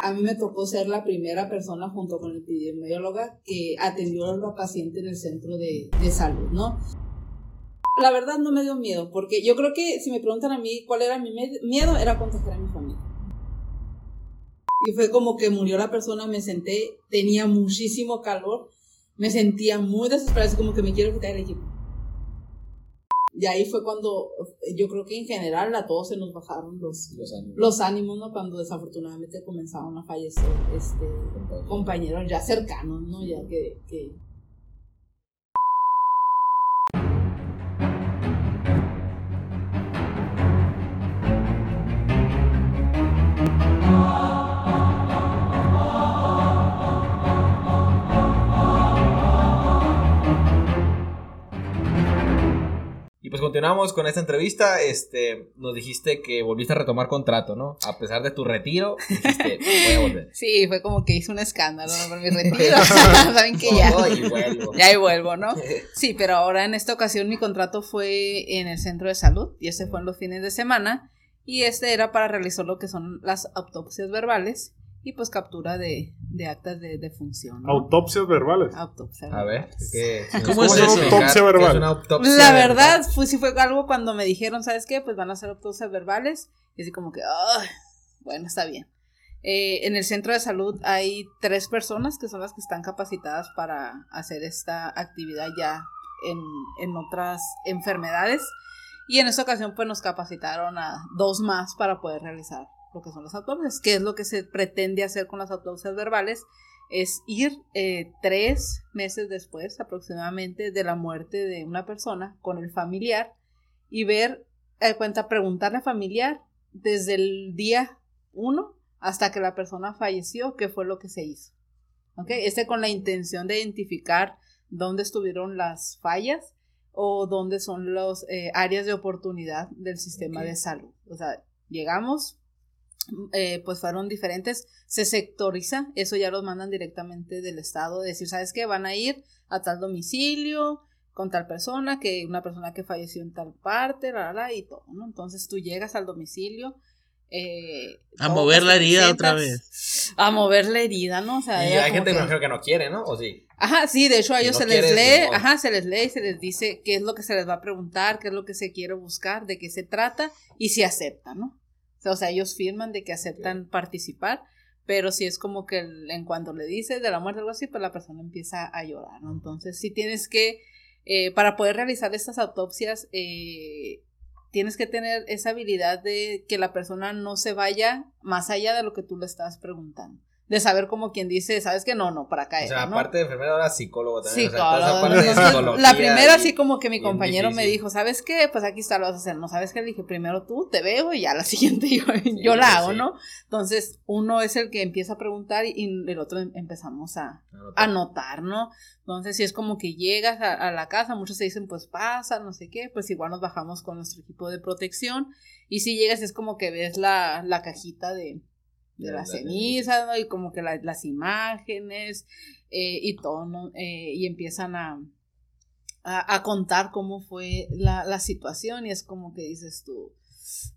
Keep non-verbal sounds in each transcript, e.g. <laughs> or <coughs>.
A mí me tocó ser la primera persona junto con el epidemióloga que atendió a la paciente en el centro de, de salud, ¿no? La verdad no me dio miedo, porque yo creo que si me preguntan a mí cuál era mi miedo, era contagiar a mi familia. Y fue como que murió la persona, me senté, tenía muchísimo calor, me sentía muy desesperada, como que me quiero quitar el equipo. Y ahí fue cuando yo creo que en general a todos se nos bajaron los, los, ánimos. ¿no? Cuando desafortunadamente comenzaron a fallecer este, compañeros ya cercanos, ¿no? Ya que, que Y pues continuamos con esta entrevista. Este, nos dijiste que volviste a retomar contrato, ¿no? A pesar de tu retiro, dijiste, <laughs> voy a volver. Sí, fue como que hice un escándalo <laughs> por mi retiro. <laughs> Saben que ya. Ya ahí vuelvo, ¿no? Sí, pero ahora en esta ocasión mi contrato fue en el centro de salud y ese fue en los fines de semana. Y este era para realizar lo que son las autopsias verbales y pues captura de, de actas de, de función. Autopsias verbales. Autopsia. A ver, ¿qué, <laughs> ¿cómo, es, eso? Autopsia verbal. Una autopsia la verdad, fue, sí fue algo cuando me dijeron, ¿sabes qué? Pues van a hacer autopsias verbales. Y así como que, bueno, está bien. Eh, en el centro de salud hay tres personas que son las que están capacitadas para hacer esta actividad ya en, en otras enfermedades. Y en esta ocasión pues nos capacitaron a dos más para poder realizar lo que son las autopsias. ¿Qué es lo que se pretende hacer con las autopsias verbales? Es ir eh, tres meses después aproximadamente de la muerte de una persona con el familiar y ver, eh, cuenta, preguntarle al familiar desde el día uno hasta que la persona falleció qué fue lo que se hizo. ¿Ok? Este con la intención de identificar dónde estuvieron las fallas o dónde son las eh, áreas de oportunidad del sistema de salud. O sea, llegamos, eh, pues fueron diferentes, se sectoriza, eso ya los mandan directamente del Estado, decir, ¿sabes qué? Van a ir a tal domicilio con tal persona, que una persona que falleció en tal parte, la, la, y todo, ¿no? Entonces tú llegas al domicilio. Eh, a mover la herida otra vez. A mover la herida, ¿no? O sea, y hay gente que... que no quiere, ¿no? ¿O sí? Ajá, sí, de hecho a ellos se les lee, ajá, se les lee y se les dice qué es lo que se les va a preguntar, qué es lo que se quiere buscar, de qué se trata y si acepta, ¿no? O sea, ellos firman de que aceptan participar, pero si es como que en cuanto le dices de la muerte o algo así, pues la persona empieza a llorar, ¿no? Entonces, si tienes que, eh, para poder realizar estas autopsias, eh, tienes que tener esa habilidad de que la persona no se vaya más allá de lo que tú le estás preguntando de saber como quien dice, sabes que no, no, para acá. O sea, aparte de enfermera, ahora psicólogo también. Psicólogo. la primera, así como que mi compañero me dijo, ¿sabes qué? Pues aquí está, lo vas a hacer. No sabes qué, le dije, primero tú, te veo y ya la <laughs> siguiente yo, yo la hago, ¿no? Entonces, uno es el que empieza a preguntar y el otro em, empezamos a anotar, ¿no? Entonces, si es como que llegas a, la casa, muchos se dicen, pues pasa, no sé qué, pues igual nos bajamos con nuestro equipo de protección. Y si llegas, es como que ves la, la cajita de, de la ceniza, ¿no? Y como que las imágenes eh, y todo, ¿no? Eh, y empiezan a, a, contar cómo fue la, la, situación y es como que dices tú,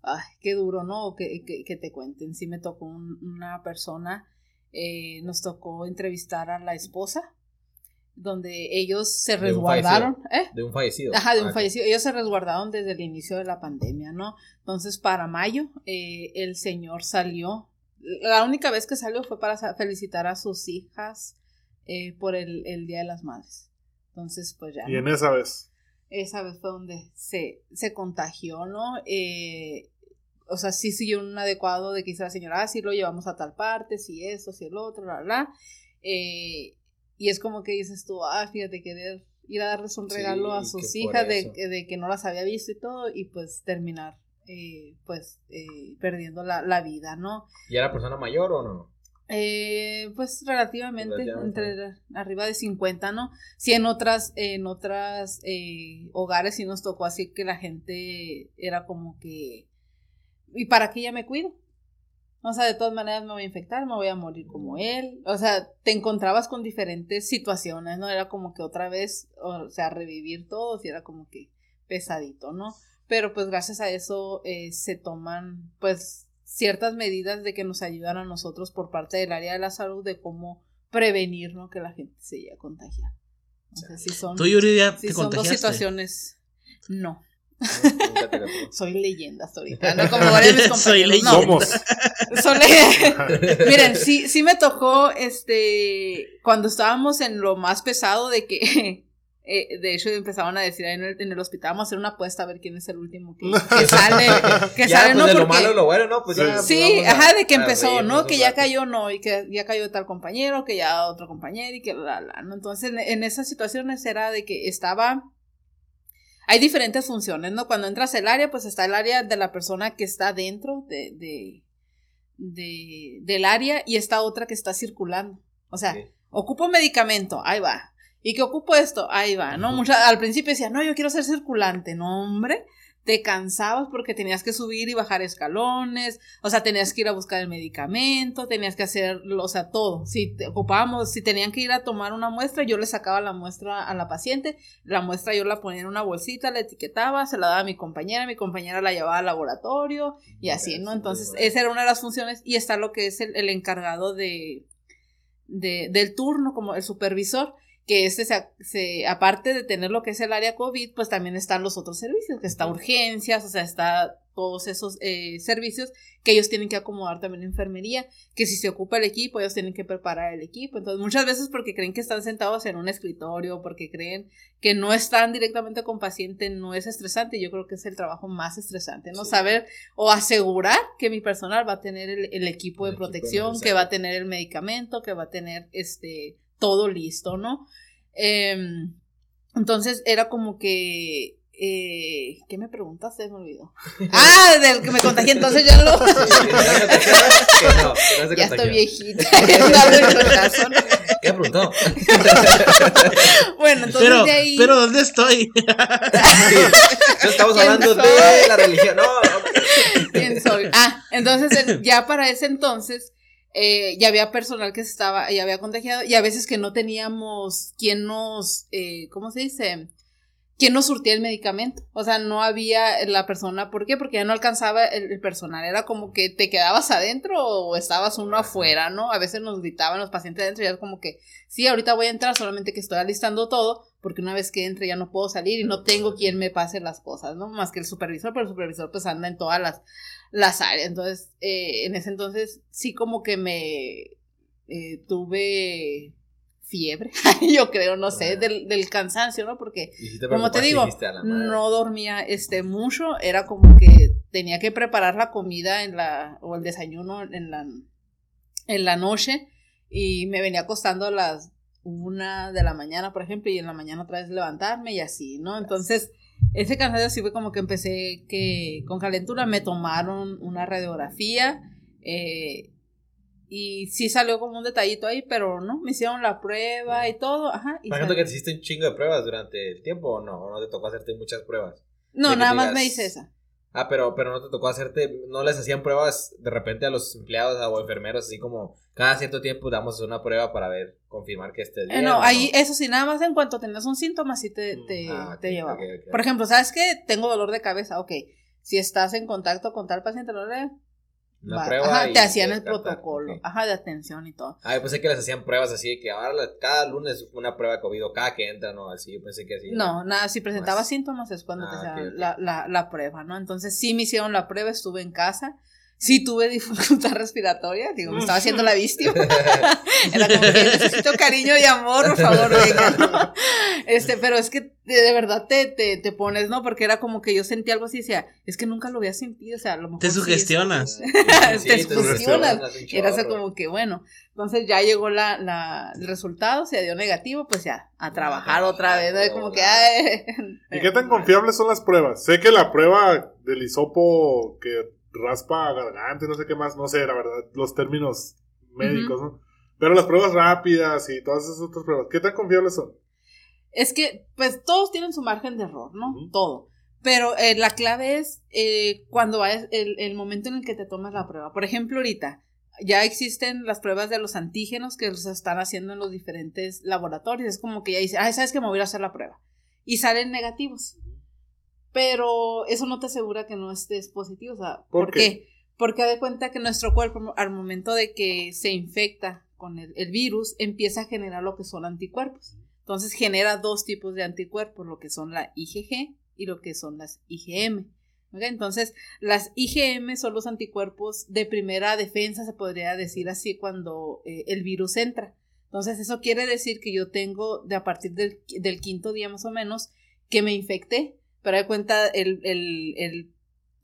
ay, qué duro, ¿no? Que, que, te cuenten. Sí me tocó una persona, eh, nos tocó entrevistar a la esposa donde ellos se resguardaron. ¿eh? De un fallecido. Ajá, de un ah, fallecido. Ellos se resguardaron desde el inicio de la pandemia, ¿no? Entonces, para mayo, el señor salió la única vez que salió fue para felicitar a sus hijas eh, por el, Día de las Madres. Entonces, pues ya. ¿Y en esa vez? Esa vez fue donde se, se contagió, ¿no? Eh, o sea, sí siguió un adecuado de que dice la señora, ah, sí lo llevamos a tal parte, sí esto, sí el otro, la, la. Eh, y es como que dices tú, ah, fíjate, querer ir a darles un regalo a sus hijas de, de, que no las había visto y todo, y pues terminar eh, pues eh, perdiendo la, vida, ¿no? ¿Y era persona mayor o no? Eh, pues relativamente, entre arriba de 50, ¿no? Sí, en otras, en otras hogares sí nos tocó así que la gente era como que, ¿y para qué ya me cuido? O sea, de todas maneras me voy a infectar, me voy a morir como él. O sea, te encontrabas con diferentes situaciones, ¿no? Era como que otra vez, o sea, revivir todo, y era como que pesadito, ¿no? Pero pues gracias a eso eh, se toman, pues ciertas medidas de que nos ayudan a nosotros por parte del área de la salud de cómo prevenir ¿no? que la gente se llegue a contagiar. Entonces, si son, ¿Tú, Yuri, ya si te son dos situaciones, no. Soy leyenda hasta ahorita, ¿no? Como varios mis Soy compañeros. No, Somos. son le- <laughs> Miren, sí, sí me tocó, este, cuando estábamos en lo más pesado de que, eh, de hecho empezaban a decir ahí en el, en el hospital, vamos a hacer una apuesta a ver quién es el último que, <laughs> que sale, <laughs> que ya, sale, pues ¿no? de lo Porque- malo a lo bueno, ¿no? Pues ya. Sí. pues, Sí, ajá, de que empezó, ¿no? Que ya cayó, no, y que ya cayó tal compañero, que ya otro compañero, y que la, la, ¿no? Entonces, en, en esas situaciones era de que estaba. Hay diferentes funciones, ¿no? Cuando entras al área, pues está el área de la persona que está dentro de, de, de- del área y está otra que está circulando. O sea, Sí. ocupo medicamento, ahí va. Y que ocupo esto, ahí va, ¿no? Mucha, al principio decía, no, yo quiero ser circulante, no, hombre. Te cansabas porque tenías que subir y bajar escalones, o sea, tenías que ir a buscar el medicamento, tenías que hacer, o sea, todo. Si te ocupábamos, si tenían que ir a tomar una muestra, yo le sacaba la muestra a la paciente, la muestra yo la ponía en una bolsita, la etiquetaba, se la daba a mi compañera, mi compañera la llevaba al laboratorio y así, ¿no? Entonces, esa era una de las funciones y está lo que es el, el encargado de, de, del turno, como el supervisor, que este se, se- aparte de tener lo que es el área COVID, pues también están los otros servicios, que está urgencias, o sea, está todos esos eh, servicios que ellos tienen que acomodar también en enfermería, que si se ocupa el equipo, ellos tienen que preparar el equipo. Entonces, muchas veces porque creen que están sentados en un escritorio, porque creen que no están directamente con paciente, no es estresante. Yo creo que es el trabajo más estresante, ¿no? Sí. Saber o asegurar que mi personal va a tener el, el equipo de El equipo protección, que va a tener el medicamento, que va a tener este todo listo, ¿no? Em, entonces era como que. Eh, ¿Qué me preguntaste? Me olvidó. <laughs> Ah, del que me contagié, entonces ya lo. <laughs> No ya estoy viejita. <laughs> dando el corazón. ¿Qué preguntó? bueno, entonces Pero, de ahí. pero ¿dónde estoy? Sí. No estamos ¿Quién hablando de la religión. No, no. ¿Quién soy? Ah, entonces en- ya para ese entonces eh, ya había personal que se estaba, ya había contagiado y a veces que no teníamos quien nos, eh, ¿cómo se dice? Quien nos surtía el medicamento. O sea, no había la persona, ¿por qué? Porque ya no alcanzaba el, el personal. Era como que te quedabas adentro o estabas uno afuera, ¿no? A veces nos gritaban los pacientes adentro y era como que, sí, ahorita voy a entrar, solamente que estoy alistando todo, porque una vez que entre ya no puedo salir y no tengo quien me pase las cosas, ¿no? Más que el supervisor, pero el supervisor pues anda en todas las, las áreas. Entonces, eh, en ese entonces sí como que me eh, tuve fiebre, <laughs> yo creo, no sé, del, del cansancio, ¿no? Porque Y si te como te digo, no dormía este mucho, era como que tenía que preparar la comida en la o el desayuno en la en la noche y me venía acostando a las una de la mañana, por ejemplo, y en la mañana otra vez levantarme y así, ¿no? Entonces, ese cansancio sí fue como que empecé que con calentura me tomaron una radiografía eh, y sí salió como un detallito ahí, pero no, me hicieron la prueba y todo, ajá. y ejemplo, que te hiciste un chingo de pruebas durante el tiempo o no, o no te tocó hacerte muchas pruebas. No, nada más me hice esa. Ah, pero, pero no te tocó hacerte, no les hacían pruebas de repente a los empleados o enfermeros, así como cada cierto tiempo damos una prueba para ver, confirmar que estés Eh, bien. no, ¿o ahí, eso sí, nada más en cuanto tenías un síntoma, sí te, te, Ah, te ok, llevaba. ok, ok. Por ejemplo, ¿sabes qué? Tengo dolor de cabeza, ok. Si estás en contacto con tal paciente, lo le- Una prueba ajá, y te hacían el protocolo, ajá, de atención y todo. Ah, yo pensé que les hacían pruebas así, que ahora cada lunes una prueba de COVID o cada que entran o así, yo pensé que así. No, nada, si presentaba Más. síntomas es cuando te Ah, hacían ok, ok. La, la, la prueba, ¿no? Entonces sí me hicieron la prueba, estuve en casa. Sí tuve dificultad <laughs> respiratoria, digo, me estaba haciendo la víctima. <laughs> <laughs> Era como que necesito cariño y amor, por favor, venga, ¿no? Este, pero es que de, de verdad te, te, te pones, ¿no? Porque era como que yo sentía algo así y decía, es que nunca lo había sentido, o sea, a lo mejor. Te sí es- sugestionas. Te sugestionas. Y era así como que, bueno, entonces ya llegó la, la, el resultado, se dio negativo, pues ya, a trabajar otra vez, ¿no? Como que, ay. ¿Y qué tan confiables son las pruebas? Sé que la prueba del hisopo que raspa garganta no sé qué más, no sé, la verdad, los términos médicos, ¿no? Pero las pruebas rápidas y todas esas otras pruebas, ¿qué tan confiables son? Es que, pues todos tienen su margen de error, ¿no? Todo. Pero eh, la clave es eh, cuando va el, el momento en el que te tomas la prueba. Por ejemplo, ahorita ya existen las pruebas de los antígenos que los están haciendo en los diferentes laboratorios. Es como que ya dicen, ay, ¿sabes que me voy a hacer la prueba? Y salen negativos. Pero eso no te asegura que no estés positivo. O sea, ¿Por ¿por, qué? qué? Porque de cuenta que nuestro cuerpo, al momento de que se infecta con el, el virus, empieza a generar lo que son anticuerpos. Entonces genera dos tipos de anticuerpos, lo que son la IgG y lo que son las IgM. Entonces, las IgM son los anticuerpos de primera defensa, se podría decir así, cuando eh, el virus entra. Entonces, eso quiere decir que yo tengo de a partir del, del quinto día más o menos que me infecté. Pero de cuenta, el, el, el,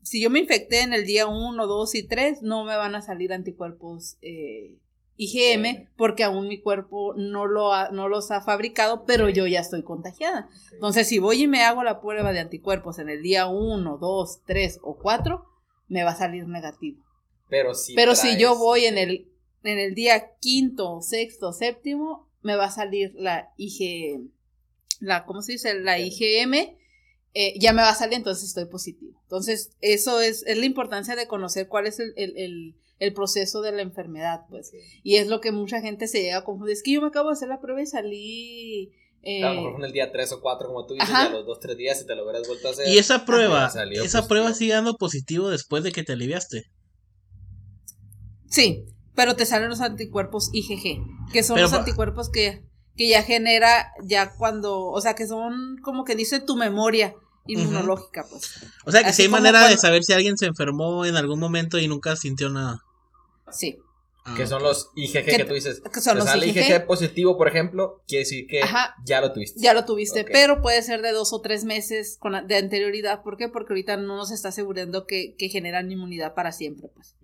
si yo me infecté en el día 1, 2 y 3, no me van a salir anticuerpos eh, IgM porque aún mi cuerpo no, lo ha- no los ha fabricado, pero yo ya estoy contagiada. Entonces, si voy y me hago la prueba de anticuerpos en el día 1, 2, 3 o 4, me va a salir negativo. Pero si Pero si yo voy en el, en el día quinto, sexto, séptimo, me va a salir la IG, la, ¿cómo se dice? La IgM, eh, ya me va a salir, entonces estoy positivo. Entonces, eso es, es la importancia de conocer cuál es el, el, el- el proceso de la enfermedad, pues. Y es lo que mucha gente se llega a confundir. Es que yo me acabo de hacer la prueba y salí... eh, A lo mejor en el día 3 o 4, como tú dices, a los 2, 3 días, si te lo hubieras vuelto a hacer. Y esa prueba, salió esa positivo. prueba sigue dando positivo después de que te aliviaste. Sí, pero te salen los anticuerpos IgG, que son Pero los anticuerpos que, que ya genera ya cuando, o sea, que son como que dice tu memoria inmunológica, pues. O sea que Así sí hay manera de saber si alguien se enfermó en algún momento y nunca sintió nada. Sí. Ah, Que son los IgG Que- que tú dices. que son los sale IgG. IgG positivo, por ejemplo, quiere decir que Ajá. ya lo tuviste. Ya lo tuviste, pero puede ser de dos o tres meses con, de anterioridad. ¿Por qué? Porque ahorita no nos está asegurando que, que generan inmunidad para siempre, pues.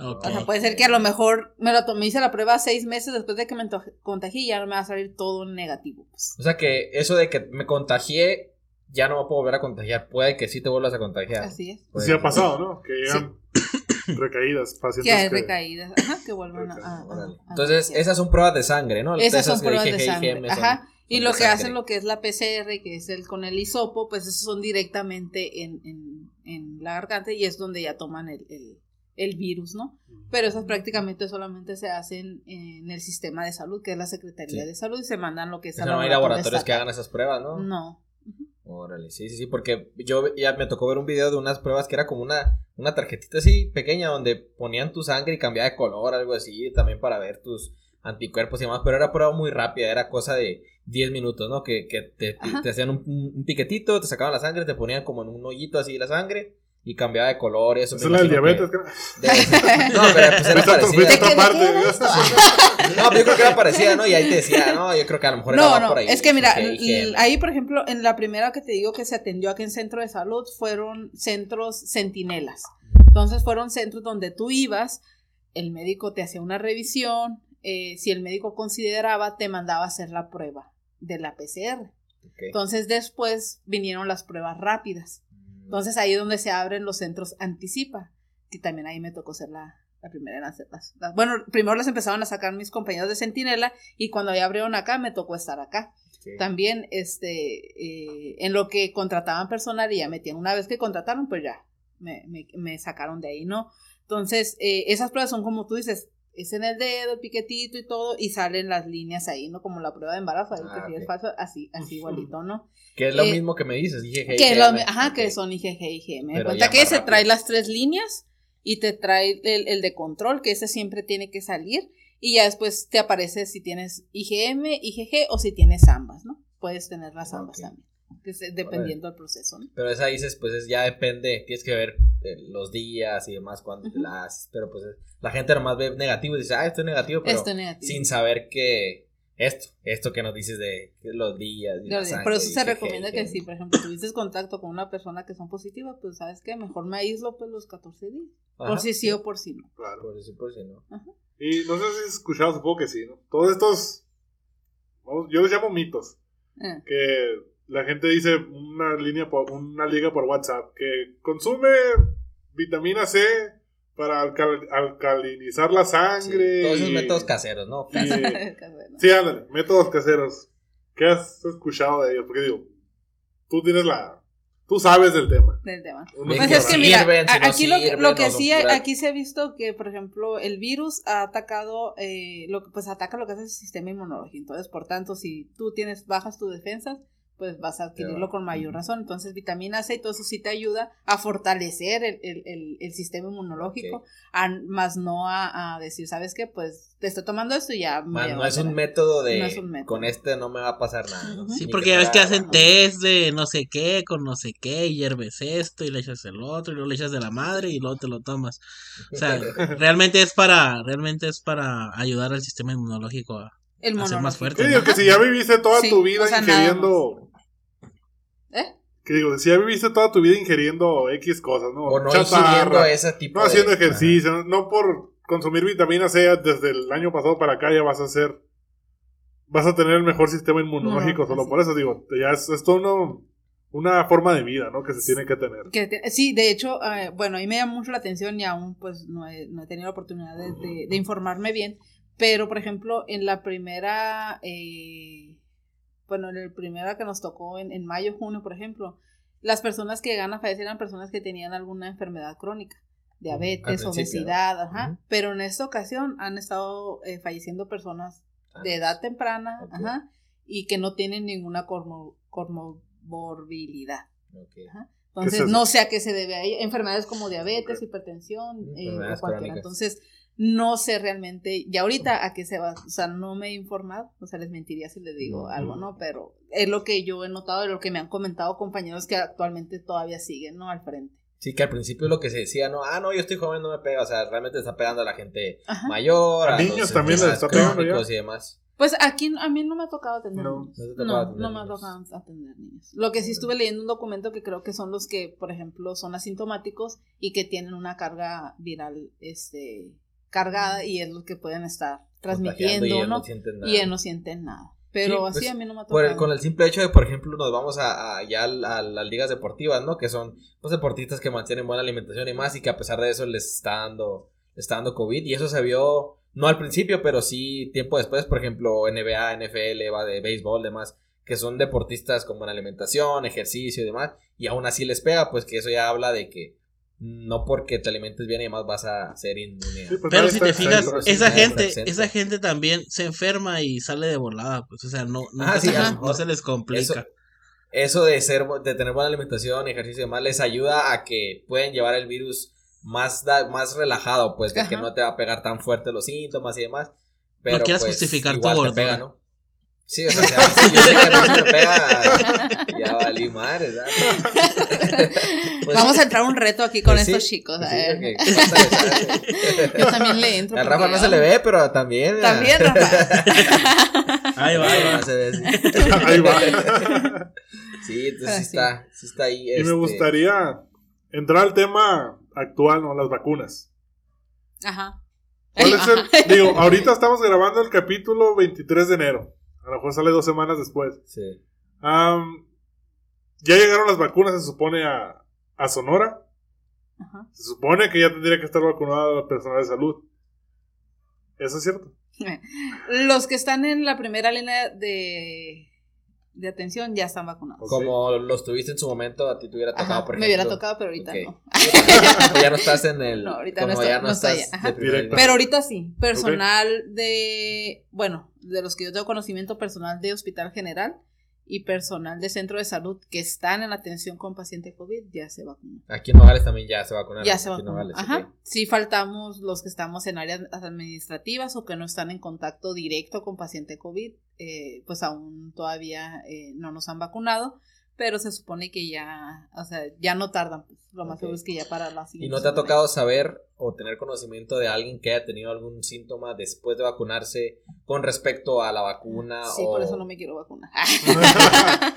O sea, puede ser que a lo mejor me lo tomé, hice la prueba seis meses después de que me contagié y ya no me va a salir todo negativo, pues. O sea que eso de que me contagié, ya no me puedo volver a contagiar. Puede que sí te vuelvas a contagiar. Así es. Puede Sí ha que- pasado, ¿no? Que llegan <coughs> recaídas, pacientes Que hay que- recaídas, ajá, que vuelvan a... a- a- Órale. a- Entonces, esas son pruebas de sangre, ¿no? Esas son pruebas de sangre. IgM son- Ajá. Y son lo que sangre. hacen lo que es la PCR, que es el con el hisopo, pues esos son directamente en, en, en la garganta y es donde ya toman el, el, el virus, ¿no? Pero esas prácticamente solamente se hacen en el sistema de salud, que es la Secretaría Sí. de Salud, y se mandan lo que es O sea, no hay laboratorio laboratorios que hagan esas pruebas, ¿no? No. Órale, sí, sí, sí, porque yo ya me tocó ver un video de unas pruebas que era como una, una tarjetita así pequeña donde ponían tu sangre y cambiaba de color, algo así, también para ver tus anticuerpos y demás, pero era prueba muy rápida, era cosa de 10 minutos, ¿no? Que, que te, te hacían un, un piquetito, te sacaban la sangre, te ponían como en un hoyito así la sangre y cambiaba de color y eso. Esa es la del diabetes. de- No, pero pues era <laughs> parecida. otra ¿De qué- parte. era? <laughs> No, pero yo creo que era parecida, ¿no? Y ahí te decía, no, yo creo que a lo mejor era No, va no, por ahí. es que mira, ahí por ejemplo, en la primera que te digo que se atendió aquí en centro de salud fueron centros centinelas. Entonces fueron centros donde tú ibas, el médico te hacía una revisión, eh, si el médico consideraba, te mandaba a hacer la prueba de la PCR. Entonces después vinieron las pruebas rápidas. Entonces ahí es donde se abren los centros anticipa, que también ahí me tocó ser la, la primera en hacerlas. Las- Bueno, primero las empezaron a sacar mis compañeros de Centinela y cuando ya abrieron acá me tocó estar acá. También este, eh, en lo que contrataban personal y ya metían, una vez que contrataron, pues ya me, me- me sacaron de ahí, ¿no? Entonces, eh, esas pruebas son como tú dices, es en el dedo, el piquetito y todo, y salen las líneas ahí, ¿no? Como la prueba de embarazo, ahí Ah, que si es falso, así, así igualito, ¿no? Que es lo eh, mismo que me dices, IgG. Que es lo ajá, Ok. que son IgG y IgM. Me cuenta que se trae las tres líneas y te trae el, el de control, que ese siempre tiene que salir. Y ya después te aparece si tienes IgM, IgG o si tienes ambas, ¿no? Puedes tener las ambas Ok. también. Que dependiendo del proceso, ¿no? Pero esa dices, pues es- ya depende, tienes que ver eh, los días y demás cuando te la haces. Pero pues la gente nomás ve negativo y dice, ah, esto es negativo, pero Esto es negativo. sin saber que esto, esto que nos dices de que los días. y la Por sangre eso se que- recomienda que que- si, por ejemplo, tuviste contacto con una persona que son positivas, pues sabes qué, mejor me aíslo pues los 14 días. Ajá, Por si sí o por si no. Claro. Por si, por si no. Y no sé si has escuchado, supongo que sí, ¿no? Todos estos, vamos, yo los llamo mitos, Eh, que la gente dice una línea por, una liga por WhatsApp que consume vitamina C para alcal- alcalinizar la Sí, sangre. todos esos y- métodos caseros, ¿no? y- <laughs> sí, <laughs> ándale, métodos caseros. ¿Qué has escuchado de ellos? Porque digo, tú tienes la, tú sabes del tema. del tema. Uno Pues que es que mira, sirven, si a- no aquí lo, lo que sí, aquí se ha visto que, por ejemplo, el virus ha atacado, eh, lo que pues ataca lo que es el sistema inmunológico. Entonces, por tanto, si tú tienes bajas tus defensas, pues vas a adquirirlo con mayor razón. Entonces, vitamina C y todo eso sí te ayuda a fortalecer el, el, el, el sistema inmunológico, a- más no a, a decir, ¿sabes qué? Pues te estoy tomando esto y ya. me Man, no es un valer". método de No es un método. con este no me va a pasar nada. Sí, Ni porque que ya ves que hacen test de no sé qué, con no sé qué, y hierves esto, y le echas el otro, y luego le echas de la madre, y luego te lo tomas. O sea, <laughs> realmente es para, realmente es para ayudar al sistema inmunológico a, El más fuerte. Sí, digo que si ya viviste toda Sí, tu vida o sea, nada ingiriendo. ¿Eh? Que digo, si ya viviste toda tu vida ingiriendo X cosas, ¿no? o no Chatarra, ingiriendo ese tipo No de haciendo ejercicio, no, no por consumir vitamina C desde el año pasado para acá ya vas a ser. Vas a tener el mejor sistema inmunológico No, solo por eso, digo, ya es, es todo uno- una forma de vida, ¿no? Que se tiene que tener. Que te- sí, de hecho, eh, bueno, a mí me llama mucho la atención y aún pues no he, no he tenido la oportunidad de, de- de informarme bien, pero por ejemplo, en la primera, eh, bueno, en el primera que nos tocó en, en mayo, junio, por ejemplo, las personas que llegan a fallecer eran personas que tenían alguna enfermedad crónica, diabetes, obesidad, ajá, pero en esta ocasión han estado eh, falleciendo personas Ah, de edad temprana, ajá, y que no tienen ninguna comorbilidad. ok. Entonces, no sé a qué se debe. Hay enfermedades como diabetes, hipertensión, eh, o cualquiera. crónicas. Entonces, no sé realmente, y ahorita a qué se va, o sea, no me he informado, o sea, les mentiría si les digo algo, ¿no? Pero es lo que yo he notado y lo que me han comentado compañeros que actualmente todavía siguen, ¿no? Al frente. Sí, que al principio lo que se decía, no, ah, no, yo estoy joven, no me pega, o sea, realmente está pegando a la gente Ajá. mayor, A a, niños los también les está pegando ya. y demás. Pues aquí a mí no me ha tocado atender No. niños. No No, atender no me ha tocado atender niños. Lo que sí estuve leyendo un documento que creo que son los que, por ejemplo, son asintomáticos y que tienen una carga viral este cargada y es lo que pueden estar transmitiendo, y ¿no? no sienten nada. Y ellos no sienten nada. Pero Sí, así pues, a mí no me ha Por tocado. el- con el simple hecho de, por ejemplo, nos vamos a, a- ya a, las ligas deportivas, ¿no? Que son pues, deportistas que mantienen buena alimentación y más, y que a pesar de eso les está dando, les está dando COVID. Y eso se vio, no al principio, pero sí tiempo después, por ejemplo, NBA, NFL, va de béisbol, demás, que son deportistas con buena alimentación, ejercicio y demás, y aún así les pega, pues que eso ya habla de que no porque te alimentes bien y demás vas a ser inmune. Sí, pues Pero si te fijas, esa gente, esa gente también se enferma y sale de volada, pues, o sea, no, no, Ah, sí, se, les- mejor no se les complica. Eso, eso de ser, de tener buena alimentación, ejercicio y demás, les ayuda a que pueden llevar el virus más, da- más relajado, pues, de que no te va a pegar tan fuerte los síntomas y demás. Pero quieras pues, justificar tu gordura. pega, ¿no? Sí, o sea, si yo sé que a se me pega, ya valí madre, ¿verdad? <laughs> Pues Vamos sí. a entrar a un reto aquí con Pues sí, estos chicos. pues a sí, ver. porque ¿cuánto les hace? <laughs> Yo también le entro. Al Rafa no se le ve, pero también. También, Rafa. <laughs> Ahí va, ahí va. no se ve, sí. Ahí va. Sí, entonces sí, sí. está, sí está ahí. Y este, me gustaría entrar al tema actual, ¿no? Las vacunas. Ajá. ¿Cuál es el- digo, ahorita estamos grabando el capítulo 23 de enero. A lo mejor sale dos semanas después. Sí. Am, ya llegaron las vacunas, se supone, a, a Sonora. Ajá. Se supone que ya tendría que estar vacunado el personal de salud. ¿Eso es cierto? <laughs> Los que están en la primera línea de, de atención ya están vacunados. Como los tuviste en su momento, a ti te hubiera tocado, Ajá, por me hubiera tocado, pero ahorita no. <laughs> Ya no estás en el. No, ahorita como no estoy- ya no, no estoy, estás. Pero ahorita sí, personal de, bueno, de los que yo tengo conocimiento, personal de hospital general y personal de centro de salud que están en atención con paciente COVID ya se vacunó. Aquí en Nogales también ya se vacunaron. Ya se vacunó. Nogales, Ajá. ok. Sí faltamos los que estamos en áreas administrativas o que no están en contacto directo con paciente COVID, eh, pues aún todavía eh, no nos han vacunado, pero se supone que ya, o sea, ya no tardan, pues, lo más Ok. seguro es que ya para la ¿Y siguiente. no te ha semana. tocado saber o tener conocimiento de alguien que haya tenido algún síntoma después de vacunarse con respecto a la vacuna? Sí, o... por eso no me quiero vacunar. <laughs>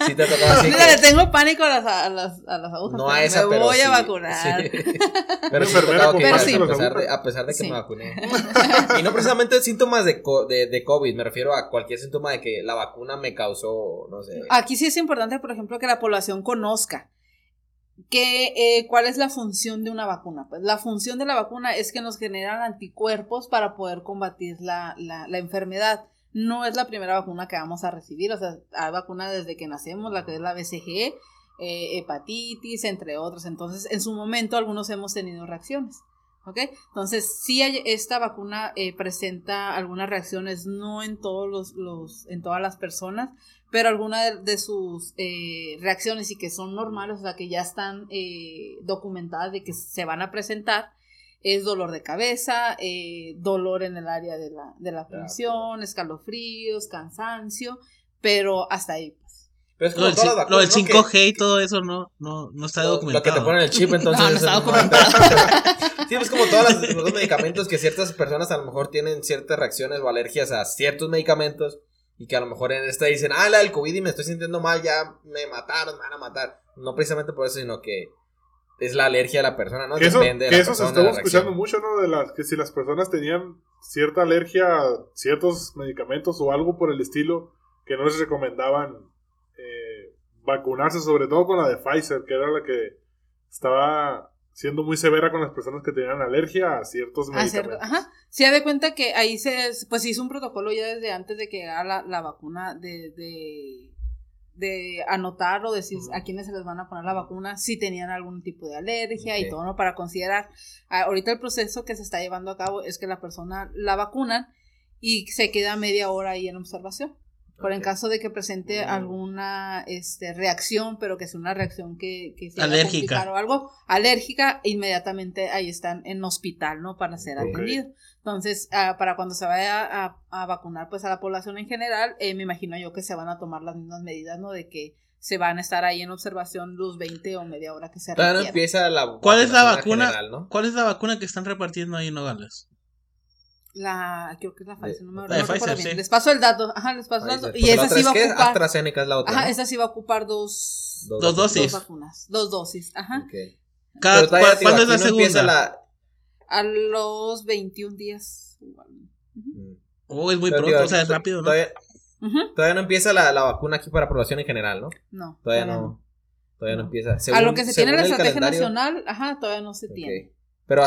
Sí te ha tocado así Mira, que le tengo pánico a las, a las, a las agujas. No a esa, me pero voy sí, a vacunar. sí. Pero sí que Pero sí. a, pesar de, a pesar de que Sí. me vacuné. <laughs> Y no precisamente síntomas de, co- de, de COVID, me refiero a cualquier síntoma de que la vacuna me causó, no sé. Aquí sí es importante, por ejemplo, que la población conozca que, eh, cuál es la función de una vacuna. Pues la función de la vacuna es que nos generan anticuerpos para poder combatir la, la, la enfermedad. No es la primera vacuna que vamos a recibir, o sea, hay vacunas desde que nacemos, la que es la BCG, eh, hepatitis, entre otros. Entonces, en su momento, algunos hemos tenido reacciones. ¿Ok? Entonces, sí hay, esta vacuna eh, presenta algunas reacciones, no en todos los, los en todas las personas, pero algunas de, sus eh, reacciones y que son normales, o sea, que ya están eh, documentadas de que se van a presentar, es dolor de cabeza, eh, dolor en el área de la, de la función, escalofríos, cansancio, pero hasta ahí. Pues. Pero es Lo como del, todas cin- las lo del vacunas, ¿no? 5G y todo eso no, no, no está Lo- documentado. Lo que te ponen el chip, entonces. <laughs> No, no es está documentado. <laughs> sí, es como todos los medicamentos que ciertas personas a lo mejor tienen ciertas reacciones o alergias a ciertos medicamentos y que a lo mejor en esta dicen, ah, la del COVID y me estoy sintiendo mal, ya me mataron, me van a matar. No precisamente por eso, sino que es la alergia de la persona, ¿no? Que eso, Depende de que la eso se persona, estuvo escuchando mucho, ¿no? De las que si las personas tenían cierta alergia a ciertos medicamentos o algo por el estilo, que no les recomendaban eh, vacunarse, sobre todo con la de Pfizer, que era la que estaba siendo muy severa con las personas que tenían alergia a ciertos cierto, medicamentos. Ajá. Se da de cuenta que ahí se, pues hizo un protocolo ya desde antes de que llegara la, la vacuna de, de, de anotar o decir a quiénes se les van a poner la vacuna si tenían algún tipo de alergia y todo, ¿no? Para considerar. Ah, ahorita el proceso que se está llevando a cabo es que la persona la vacunan y se queda media hora ahí en observación. Por en caso de que presente Mm. alguna este, reacción, pero que sea una reacción que, que sea Alérgica. o algo alérgica, inmediatamente ahí están en hospital, ¿no? Para ser Ok. atendido. Entonces, ah, para cuando se vaya a, a vacunar pues a la población en general, eh, me imagino yo que se van a tomar las mismas medidas, ¿no? De que se van a estar ahí en observación los 20 o media hora que se requiera. empieza la ¿Cuál es la vacuna? general, ¿no? ¿Cuál es la vacuna que están repartiendo ahí en Nogales? La, creo que es la Pfizer, no me La de no recuerdo Pfizer, bien. sí. Les paso el dato, ajá, les paso el dato. Y la esa sí es va a que ocupar, AstraZeneca es la otra. ajá, esa sí va a ocupar dos, Dos Dos dos dosis. vacunas, dos dosis, ajá. Ok. Cada, ¿cu- digo, ¿Cuándo es la segunda? la- A los 21 días. igual. Ujú. Mm. Oh, es muy Pero, pronto, digo, o sea, es rápido, ¿no? Todavía, todavía no empieza la, la vacuna aquí para aprobación en general, ¿no? No, Todavía no. Todavía no, No. empieza. a lo que se tiene la el estrategia nacional, ajá, todavía no se tiene. Pero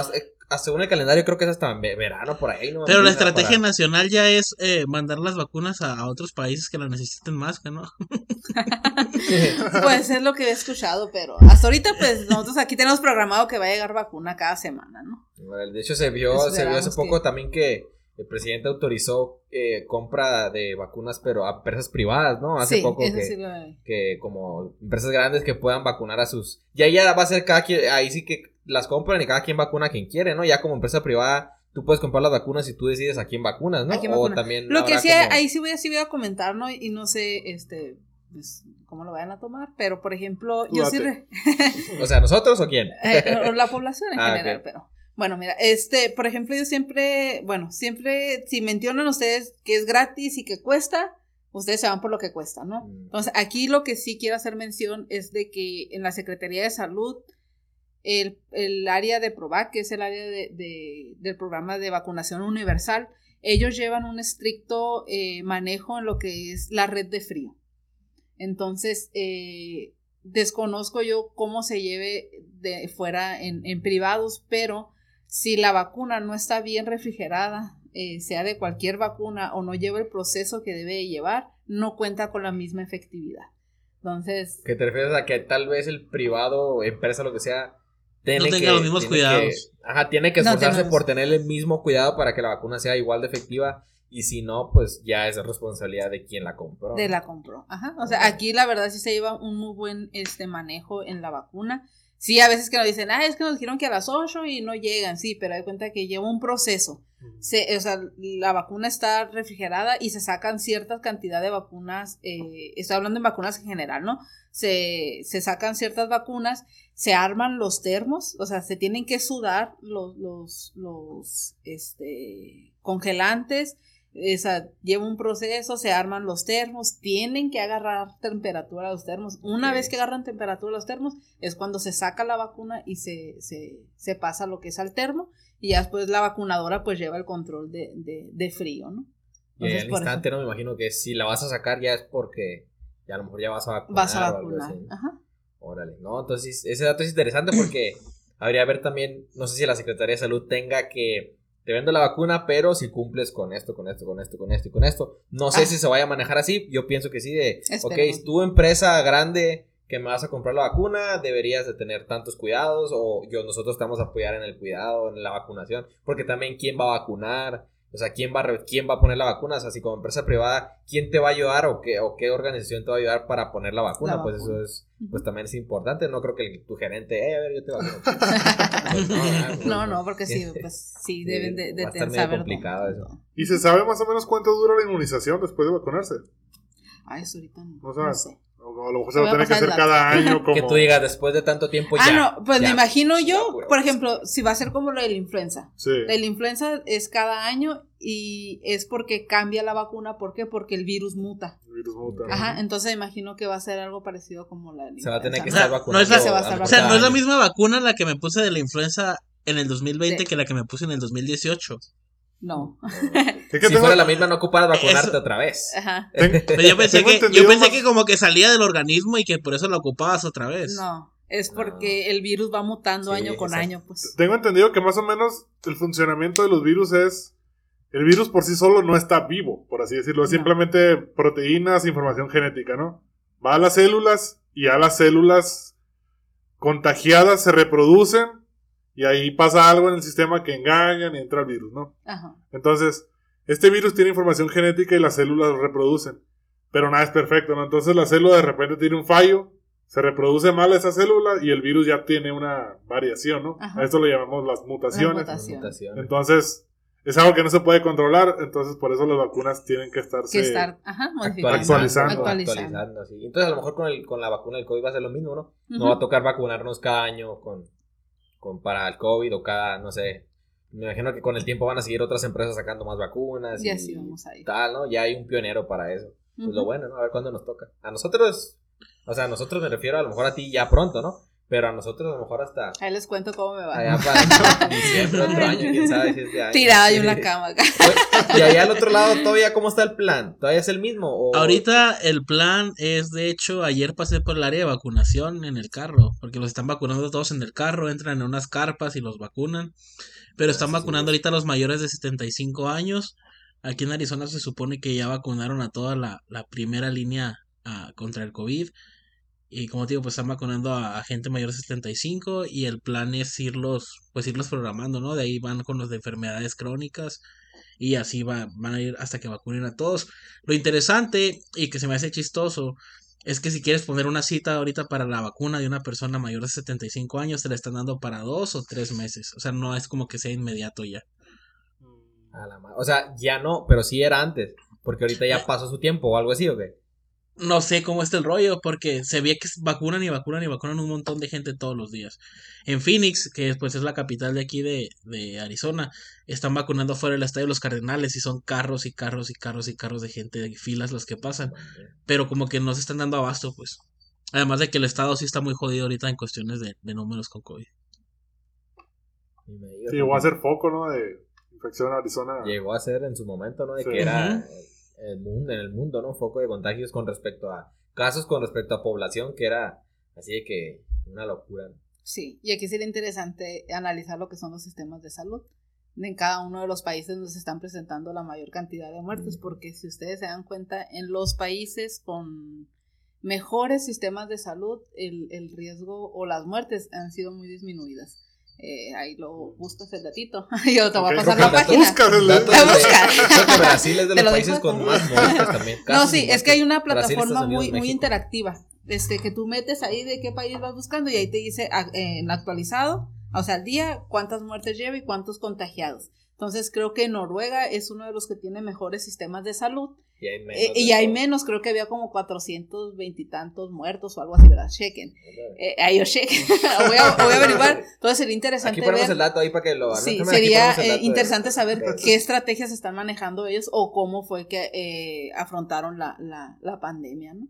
según el calendario creo que es hasta ve- verano por ahí, ¿no? Pero la estrategia para- nacional ya es eh, mandar las vacunas a, a otros países que las necesiten más, que ¿no? <laughs> Pues es lo que he escuchado, pero hasta ahorita, pues nosotros aquí tenemos programado que va a llegar vacuna cada semana, ¿no? Bueno, De hecho, se vio, se vio hace poco que- también que el presidente autorizó eh, compra de vacunas, pero a empresas privadas, ¿no? Hace sí, poco eso que, sí lo que como empresas grandes que puedan vacunar a sus... Ya ya va a ser cada quien, ahí sí que las compran y cada quien vacuna a quien quiere, ¿no? Ya como empresa privada, tú puedes comprar las vacunas y tú decides a quién vacunas, ¿no? A quién o también... Lo que sí, como- ahí sí voy, a- sí voy a comentar, ¿no? Y no sé, este, pues, cómo lo vayan a tomar, pero por ejemplo, yo sí, re- <laughs> O sea, ¿nosotros o quién? <laughs> eh, la población en Ah, general, pero bueno, mira, este, por ejemplo, yo siempre, bueno, siempre, si mencionan ustedes que es gratis y que cuesta, ustedes se van por lo que cuesta, ¿no? Mm. Entonces, aquí lo que sí quiero hacer mención es de que en la Secretaría de Salud, el, el área de PROVAC, que es el área de, de- del programa de vacunación universal, ellos llevan un estricto eh, manejo en lo que es la red de frío. Entonces, eh, desconozco yo cómo se lleve de fuera en, en privados, pero si la vacuna no está bien refrigerada, eh, sea de cualquier vacuna o no lleva el proceso que debe de llevar, no cuenta con la misma efectividad. Entonces, Que te refieres a que tal vez el privado, empresa, lo que sea, tiene No tenga que- los mismos cuidados. que- ajá, tiene que No esforzarse tenemos- por tener el mismo cuidado para que la vacuna sea igual de efectiva. Y si no, pues ya es responsabilidad de quien la compró. de la compró. Ajá. O sea, aquí la verdad sí se lleva un muy buen este manejo en la vacuna. Sí, a veces que nos dicen, ah, es que nos dijeron que a las 8 y no llegan, sí, pero hay cuenta que lleva un proceso. Se, o sea, la vacuna está refrigerada y se sacan cierta cantidad de vacunas, eh, estoy hablando en vacunas en general, ¿no? Se, se sacan ciertas vacunas, se arman los termos, o sea, se tienen que sudar los, los, los este, congelantes, esa, lleva un proceso, se arman los termos, tienen que agarrar temperatura a los termos. Una vez que agarran temperatura a los termos, es cuando se saca la vacuna y se, se, se pasa lo que es al termo, y ya después la vacunadora pues lleva el control de, de, de frío, ¿no? Y en el instante, no me imagino que si la vas a sacar ya es porque ya a lo mejor ya vas a vacunar. Vas a o algo vacunar. así. Ajá. Órale, no, entonces ese dato es interesante porque habría que ver también, no sé si la Secretaría de Salud tenga que te vendo la vacuna, pero si cumples con esto, con esto, con esto, con esto y con esto. No sé Ah. si se vaya a manejar así, yo pienso que sí, de, ok, Esperemos. tu empresa grande que me vas a comprar la vacuna, deberías de tener tantos cuidados o yo nosotros te vamos a apoyar en el cuidado, en la vacunación, porque también quién va a vacunar, o sea, quién va a, quién va a poner la vacuna, o sea, si como empresa privada, quién te va a ayudar o qué o qué organización te va a ayudar para poner la vacuna, La pues vacuna. eso es pues también es importante, no creo que el- tu gerente, eh, a ver, yo te vacuno. <laughs> Pues, <laughs> No, no, porque sí, <laughs> pues sí, deben de, de va a estar medio saber complicado eso. ¿Y se sabe más o menos cuánto dura la inmunización después de vacunarse? Ay, eso ahorita no, No sabes. no sé. O a lo mejor se que hacer el cada año <laughs> como... Que tú digas después de tanto tiempo ah, ya. no, pues ya. me imagino yo, por ejemplo, si va a ser como lo de la influenza. Sí. La influenza es cada año y es porque cambia la vacuna. ¿Por qué? Porque el virus muta. El virus muta. Ajá, entonces imagino que va a ser algo parecido como la de la Se va a tener que influenza, estar ¿no? No, no es vacunando. la- se va a estar a lo O sea, no es la misma vacuna la que me puse de la influenza en el 2020 Sí. que la que me puse en el 2018. No. <laughs> Es que Si tengo- fuera la misma, no ocuparas vacunarte Eso- otra vez. Ajá. <laughs> Pero yo pensé, que, yo pensé más- que como que salía del organismo y que por eso la ocupabas otra vez. No. Es porque el virus va mutando Sí, año con exacto. año, pues. Tengo entendido que más o menos el funcionamiento de los virus es... El virus por sí solo no está vivo, por así decirlo. Es No. simplemente proteínas, información genética, ¿no? Va a las células y a las células contagiadas se reproducen y ahí pasa algo en el sistema que engañan y entra el virus, ¿no? Ajá. Entonces, este virus tiene información genética y las células lo reproducen. Pero nada es perfecto, ¿no? Entonces la célula de repente tiene un fallo, se reproduce mal esa célula y el virus ya tiene una variación, ¿no? Ajá. A esto lo llamamos las mutaciones. Las mutaciones. Mutación. Entonces, es algo que no se puede controlar, entonces por eso las vacunas tienen que estarse... Que estar, ajá. Actualizando. Actualizando. Actualizando, sí. Entonces, a lo mejor con, el, con la vacuna del COVID va a ser lo mismo, ¿no? No Ujú. va a tocar vacunarnos cada año con, con para el COVID o cada, no sé. Me imagino que con el tiempo van a seguir otras empresas sacando más vacunas. Y así vamos ahí. Tal, ¿no? Ya hay un pionero para eso. Pues lo bueno, ¿no? A ver cuándo nos toca. A nosotros, o sea, a nosotros me refiero a lo mejor a ti ya pronto, ¿no? Pero a nosotros a lo mejor hasta Ahí les cuento cómo me va. allá para <laughs> diciembre, otro año, quién sabe si es de año. Tirada yo en la cama acá. Y allá al otro lado, todavía, ¿cómo está el plan? ¿Todavía es el mismo? O... Ahorita el plan es, de hecho, ayer pasé por el área de vacunación en el carro, porque los están vacunando todos en el carro, entran en unas carpas y los vacunan, pero están vacunando ahorita a los mayores de 75 años. Aquí en Arizona se supone que ya vacunaron a toda la, la primera línea ah, contra el COVID. Y como te digo, pues están vacunando a, gente mayor de 75 y el plan es irlos, pues irlos programando, ¿no? De ahí van con los de enfermedades crónicas y así va, van a ir hasta que vacunen a todos. Lo interesante y que se me hace chistoso es que si quieres poner una cita ahorita para la vacuna de una persona mayor de 75 años, te la están dando para dos o tres meses. O sea, no es como que sea inmediato ya. A la O sea, ya no, pero sí era antes. Porque ahorita ya pasó su tiempo o algo así, ¿o qué? No sé cómo está el rollo, porque se ve que vacunan y vacunan y vacunan un montón de gente todos los días. En Phoenix, que pues es la capital de aquí de, de Arizona, están vacunando fuera del estadio Los Cardenales y son carros y carros y carros y carros de gente de filas los que pasan. Pero como que no se están dando abasto, pues. Además de que el estado sí está muy jodido ahorita en cuestiones de, de números con COVID. Sí, llegó a ser foco, ¿no? De infección en Arizona. Llegó a ser en su momento, ¿no? De Sí. que era. El mundo, en el mundo, ¿no? Foco de contagios con respecto a casos con respecto a población, que era así de que una locura. ¿no? Sí, y aquí sería interesante analizar lo que son los sistemas de salud en cada uno de los países donde se están presentando la mayor cantidad de muertos, Mm. porque si ustedes se dan cuenta, en los países con mejores sistemas de salud, el, el riesgo o las muertes han sido muy disminuidas. Eh, ahí lo buscas el datito. <laughs> Yo te voy a pasar la página. Buscas el- que <laughs> Brasil es de los lo países con más muertes también. No, sí, es que hay una plataforma muy, muy interactiva. Este, que tú metes ahí de qué país vas buscando y ahí te dice ah, eh, en actualizado, o sea, al día, cuántas muertes lleva y cuántos contagiados. Entonces creo que Noruega es uno de los que tiene mejores sistemas de salud. Y hay menos. Eh, y hay menos, creo que había como 420 y tantos muertos o algo así, ¿verdad? Chequen. Eh, ahí yo chequen. <laughs> voy, a, voy a averiguar. Entonces sería interesante Aquí ponemos ver. el dato ahí para que lo Sí, sería eh, de- interesante saber de- qué estrategias están manejando ellos o cómo fue que afrontaron la, la, la pandemia, ¿no?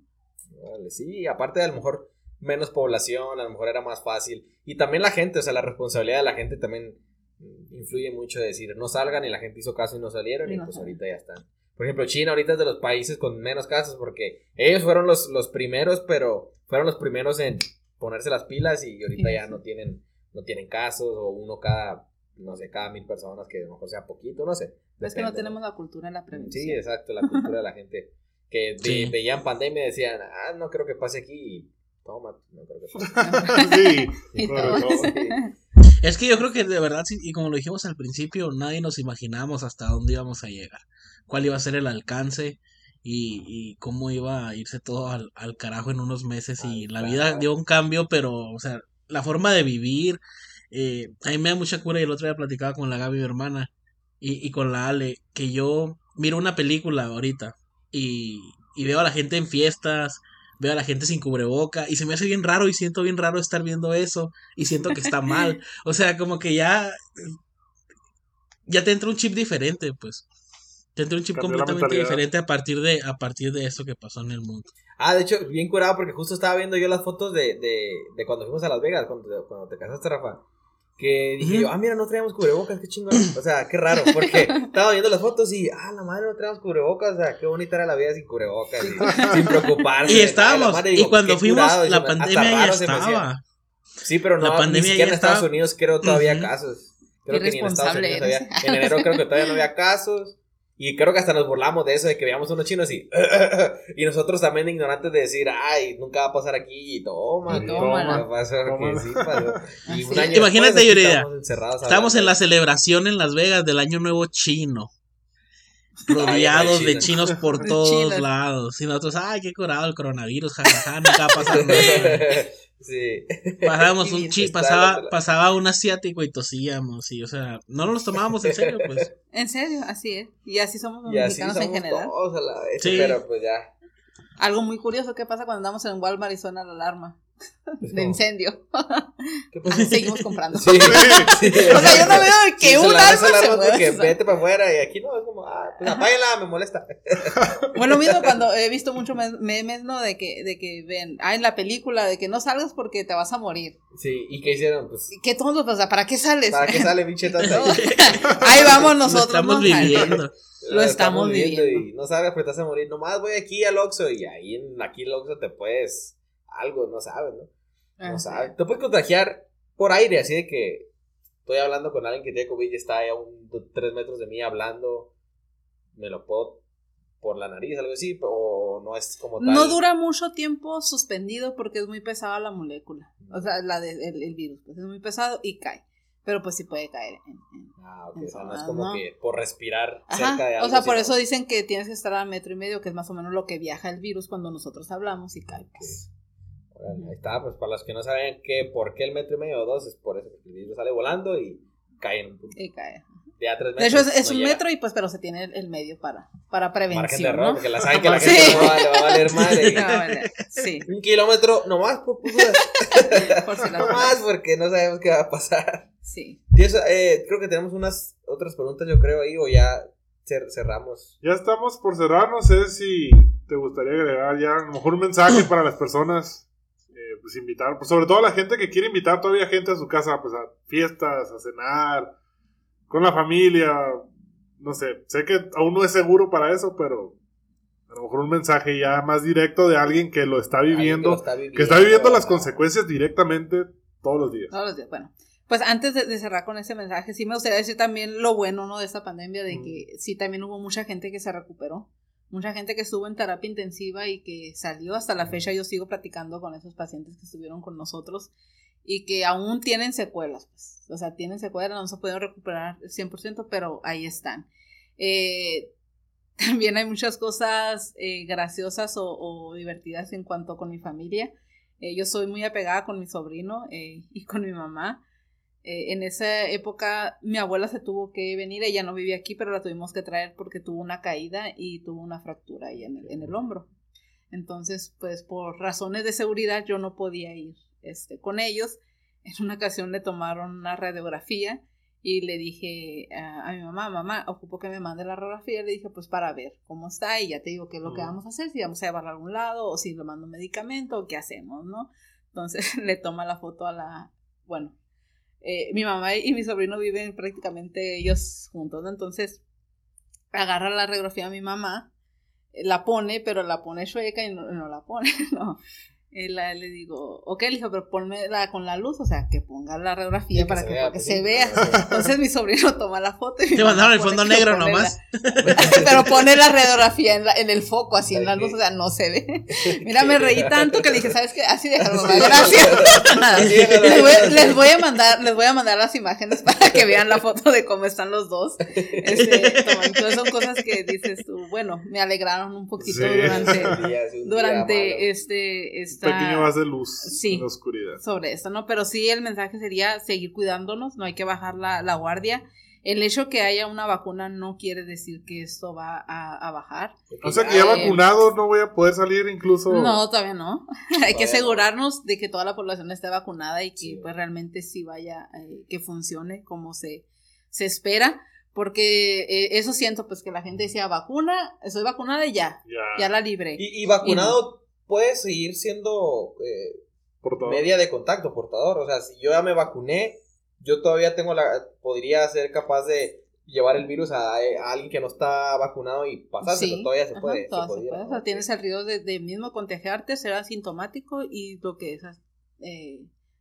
Órale, sí, aparte a lo mejor menos población, a lo mejor era más fácil. Y también la gente, o sea, la responsabilidad de la gente también mm, influye mucho de decir, no salgan y la gente hizo caso y no salieron Y y, no pues ahorita ya están. Por ejemplo, China ahorita es de los países con menos casos porque ellos fueron los, los primeros, pero fueron los primeros en ponerse las pilas y ahorita Sí, ya sí. no tienen no tienen casos o uno cada, no sé, cada mil personas que a lo mejor sea poquito, no sé. Es que no depende, tenemos la cultura de la prevención. Sí, exacto, la cultura de la gente que de- Sí. veían pandemia y decían, ah, no creo que pase aquí y toma. No creo que <laughs> sí, Y sobre todo. todo. Es que yo creo que de verdad, sí, y como lo dijimos al principio, nadie nos imaginamos hasta dónde íbamos a llegar, cuál iba a ser el alcance y, y cómo iba a irse todo al, al carajo en unos meses y la vida dio un cambio, pero, o sea, la forma de vivir, eh, a mí me da mucha cura y el otro día platicaba con la Gaby, mi hermana, y, y con la Ale, que yo miro una película ahorita y, y veo a la gente en fiestas, veo a la gente sin cubreboca y se me hace bien raro y siento bien raro estar viendo eso y siento que está <laughs> mal. O sea, como que ya ya te entra un chip diferente, pues. Te entra un chip Cambió completamente diferente a partir de a partir de eso que pasó en el mundo. Ah, de hecho, bien curado porque justo estaba viendo yo las fotos de, de, de cuando fuimos a Las Vegas, cuando, te- cuando te casaste, Rafa. Que dije yo, ah, mira, no traíamos cubrebocas, qué chingón. O sea, qué raro, porque <laughs> estaba viendo las fotos y, ah, la madre, no traíamos cubrebocas. O sea, qué bonita era la vida sin cubrebocas, y- sin preocuparse. <laughs> Y estábamos, madre, y cuando fuimos, curado, la pandemia ya estaba. Sí, pero no, La pandemia ni siquiera en Estados estaba- Unidos creo todavía Ujú. casos. Creo que ni en Estados Unidos había. En enero creo que todavía no había casos. Y creo que hasta nos burlamos de eso, de que veíamos unos chinos y. <laughs> y nosotros también ignorantes de decir, ay, nunca va a pasar aquí. Y toma, <laughs> año Imagínate, Yuridia, Estamos en la celebración en Las Vegas del Año Nuevo chino. <laughs> Rodeados Ay, de chinos. chinos por todos lados. Y nosotros, ay, qué curado el coronavirus, jajaja, nunca va a pasar nada. Sí. <laughs> Pasábamos un chi, pasaba, pasaba un asiático y tosíamos. Y, o sea, no nos tomábamos en serio, pues. <laughs> En serio, así es. Y así somos los Y así mexicanos somos en general. todos a la vez. Sí. Pero pues ya. Algo muy curioso que pasa cuando andamos en Walmart y suena la alarma Es de como, incendio. ¿Qué pasó? Seguimos comprando. Sí, sí, <laughs> O sea, yo no veo que Sí, un arma se porque o sea. vete para afuera y aquí no, es como, ah, pues apáguenla, me molesta. <laughs> Bueno, mismo cuando he visto muchos me- memes, ¿no? De que, de que ven, ah, en la película, de que no salgas porque te vas a morir. Sí, ¿y qué hicieron? Pues, ¿Qué tontos? O sea, ¿para qué sales? ¿para qué sale pinche <laughs> tanta. Ahí vamos Lo nosotros. estamos ¿no? viviendo. Lo estamos viviendo. Y no sabes, pues te vas a morir. Nomás voy aquí al Oxxo y ahí en aquí el Oxxo te puedes algo, no sabes, ¿no? No Ajá. sabes. Te puedes contagiar por aire, así de que estoy hablando con alguien que tiene COVID y está ahí a un, tres metros de mí hablando. Me lo puedo por la nariz, algo así, o no es como tal. No dura mucho tiempo suspendido porque es muy pesada la molécula. O sea, la de, el, el virus, pues es muy pesado y cae. Pero pues sí puede caer. en- en- Ah, ok, o sea, no es Ah, como no. que por respirar Ajá. cerca de algo. O sea, por eso dicen que tienes que estar a metro y medio, que es más o menos lo que viaja el virus cuando nosotros hablamos y cae. pues. Órale, ahí está, pues para los que no saben que por qué el metro y medio o dos, es por eso, porque el virus sale volando y cae en un punto. Y cae. De a tres De hecho, es, metros, es no un llega. metro y pues, pero se tiene el, el medio para, para Margen de prevención, error, ¿no? porque la saben que la Sí. gente no va, le va a valer <laughs> madre. No, vale. Sí, Un kilómetro nomás, por, por, <laughs> por si las <laughs> nomás, porque no sabemos qué va a pasar. Sí. Y eso, eh, creo que tenemos unas otras preguntas, yo creo, ahí, o ya cer- cerramos. Ya estamos por cerrar, no sé si te gustaría agregar ya a lo mejor un mensaje para las personas, pues invitar, pues sobre todo a la gente que quiere invitar todavía gente a su casa, pues a fiestas, a cenar, con la familia, no sé, sé que aún no es seguro para eso, pero a lo mejor un mensaje ya más directo de alguien que lo está que viviendo, lo está viviendo, que está viviendo las consecuencias directamente todos los días. Todos los días. Bueno, pues antes de, de cerrar con ese mensaje, sí me gustaría decir también lo bueno, ¿no? De esta pandemia, de Mm. que sí también hubo mucha gente que se recuperó. Mucha gente que estuvo en terapia intensiva y que salió hasta la fecha. Yo sigo platicando con esos pacientes que estuvieron con nosotros y que aún tienen secuelas. Pues. O sea, tienen secuelas, no se pueden recuperar el 100%, pero ahí están. Eh, <laughs> también hay muchas cosas eh, graciosas o, o divertidas en cuanto con mi familia. Eh, yo soy muy apegada con mi sobrino eh, y con mi mamá. Eh, en esa época mi abuela se tuvo que venir, ella no vivía aquí, pero la tuvimos que traer porque tuvo una caída y tuvo una fractura ahí en el, en el hombro. Entonces, pues por razones de seguridad yo no podía ir este, con ellos. En una ocasión le tomaron una radiografía y le dije a, a mi mamá, mamá, ocupo que me mande la radiografía. Le dije, pues para ver cómo está y ya te digo qué es lo que vamos a hacer, si vamos a llevarla a algún lado o si le mando un medicamento o qué hacemos, ¿no? Entonces <laughs> le toma la foto a la, bueno, eh, mi mamá y mi sobrino viven prácticamente ellos juntos. Entonces agarra la radiografía a mi mamá, eh, la pone, pero la pone chueca y no, no la pone, <laughs> ¿no? Y la- le digo, ok, le dijo, pero ponme la, con la luz, o sea, que ponga la radiografía Sí, que para se que, vea, para que pues, se vea. Entonces mi sobrino toma la foto y Te mandaron el fondo negro nomás. la- <laughs> pero pone la radiografía en, la- en el foco, así en la luz, o sea, no se ve. Mira, me reí tanto que le dije, ¿sabes qué? Así déjalo, gracias. <laughs> Les, voy, les voy a mandar, les voy a mandar las imágenes para que vean la foto de cómo están los dos. Este, toma, entonces son cosas que dices tú, bueno, me alegraron un poquito Sí. durante, día, día durante malo. este, esta, Pequeño haz de luz Sí. en la oscuridad. sobre esto, ¿no? Pero sí el mensaje sería seguir cuidándonos, no hay que bajar la, la guardia. El hecho que haya una vacuna no quiere decir que esto va a, a bajar. O sea que ya Eh, vacunado no voy a poder salir incluso. No, todavía no. <laughs> hay que asegurarnos de que toda la población esté vacunada y que Sí. pues realmente sí vaya, eh, que funcione como se, se espera. Porque eh, eso siento, pues que la gente decía vacuna, soy vacunada y ya, Ya. ya la libré. Y, y vacunado puedes seguir siendo eh, media de contacto, portador. O sea, si yo ya me vacuné, yo todavía tengo la. Podría ser capaz de llevar el virus a, a alguien que no está vacunado y pasárselo. Sí, todavía se ajá, puede. se puede. O sea, tienes el riesgo de, de mismo contagiarte, ser asintomático y lo que es eh,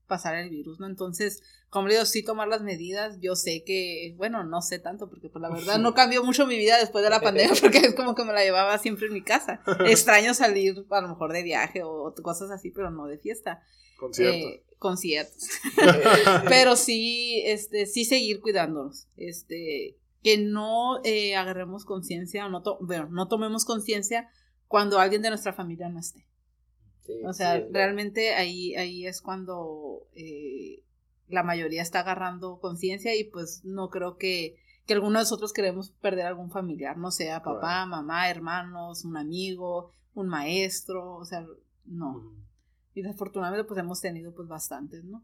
pasar el virus, ¿no? Entonces, como le digo, sí tomar las medidas. Yo sé que, bueno, no sé tanto porque pues la verdad no <laughs> cambió mucho mi vida después de la pandemia <laughs> porque es como que me la llevaba siempre en mi casa. <laughs> Extraño salir a lo mejor de viaje o cosas así, pero no de fiesta. Concierto. Eh, conciertos. pero sí, este, sí seguir cuidándonos. Este, que no eh, agarremos conciencia, o no, to- bueno, no tomemos conciencia cuando alguien de nuestra familia no esté. Sí, O sea, sí, realmente ahí, ahí es cuando eh, la mayoría está agarrando conciencia y pues no creo que, que alguno de nosotros queremos perder algún familiar, no sea papá, mamá, hermanos, un amigo, un maestro, o sea, no. Y desafortunadamente pues hemos tenido pues bastantes, ¿no?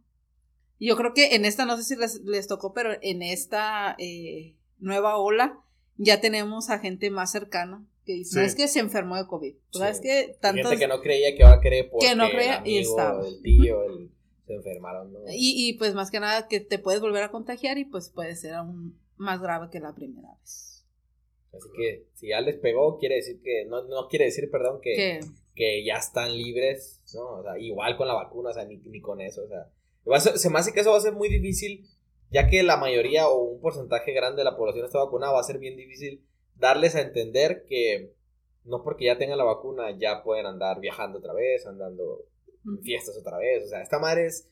Y yo creo que en esta, no sé si les, les tocó, pero en esta eh, nueva ola ya tenemos a gente más cercana que dice, Sí. no es que se enfermó de COVID, Sí. ¿sabes que gente que no creía que va a querer porque Que no creía el y amigo, estaba. el tío, el, se enfermaron, ¿no? Y, y pues más que nada que te puedes volver a contagiar y pues puede ser aún más grave que la primera vez. Así que si ya les pegó, quiere decir que, no, no quiere decir, perdón, que, Que que ya están libres, ¿no? O sea, igual con la vacuna, o sea, ni, ni con eso, o sea. se me hace que eso va a ser muy difícil, ya que la mayoría o un porcentaje grande de la población está vacunada, va a ser bien difícil darles a entender que no porque ya tengan la vacuna ya pueden andar viajando otra vez, andando en fiestas otra vez, o sea, esta madre es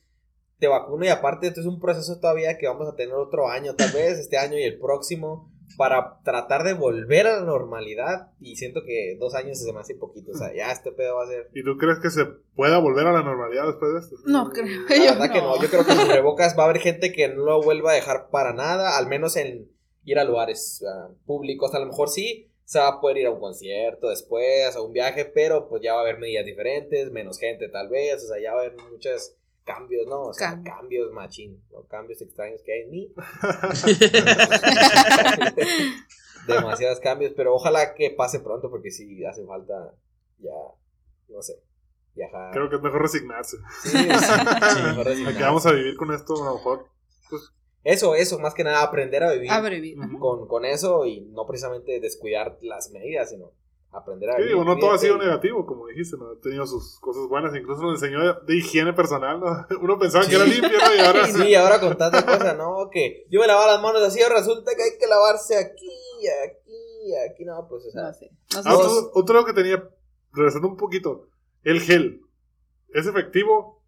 te vacuno y aparte esto es un proceso todavía que vamos a tener otro año tal vez, este año y el próximo, para tratar de volver a la normalidad y siento que dos años se me hace poquito, o sea, ya este pedo va a ser... ¿Y tú crees que se pueda volver a la normalidad después de esto? no creo. La yo verdad que no, yo creo que en Rebocas va a haber gente que no lo vuelva a dejar para nada, al menos en ir a lugares ah, públicos, a lo mejor sí se va a poder ir a un concierto después, a un viaje, pero pues ya va a haber medidas diferentes, menos gente tal vez, o sea, ya va a haber muchos cambios, ¿no? O sea, Cambio. cambios machín, ¿no? Cambios extraños que hay en mí. <laughs> <laughs> Demasiados cambios, pero ojalá que pase pronto porque sí hace falta ya, no sé, viajar. Creo que es mejor resignarse. Sí, sí, <laughs> mejor A resignarse. que vamos a vivir con esto, a lo mejor. Eso, eso, más que nada aprender a vivir Abrevir. Ujú. con, con eso y no precisamente descuidar las medidas, sino aprender a Sí, digo, no todo ha sido negativo, como dijiste, ¿no? Ha tenido sus cosas buenas, incluso nos enseñó de, de higiene personal, ¿no? <laughs> Uno pensaba que era limpio, ¿no? Y ahora sí. <laughs> Sí, ahora con tanta cosa, ¿no? Que yo me lavaba las manos así, ahora resulta que hay que lavarse aquí, aquí, aquí, no, pues, o sea, No sé. No sé Ah, otro, otro que tenía, regresando un poquito, el gel. ¿Es efectivo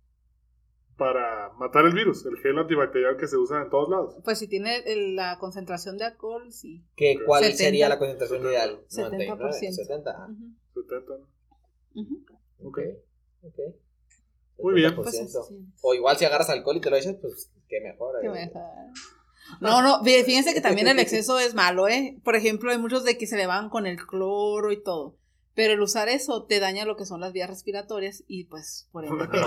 para matar el virus? El gel antibacterial que se usa en todos lados. Pues si tiene el- la concentración de alcohol, sí. que, ¿cuál 70. sería la concentración ideal? 70%. 99, 70. ah, Ujú, 70, ¿no? ujú. Ok, ok. Muy bien. 70%. Pues sí. O igual si agarras alcohol y te lo echas, pues qué mejor. Qué eh. mejor. No, no, fí- fíjense que también el exceso es malo, ¿eh? Por ejemplo, hay muchos de que se le van con el cloro y todo. Pero el usar eso te daña lo que son las vías respiratorias y pues por ende <laughs> te,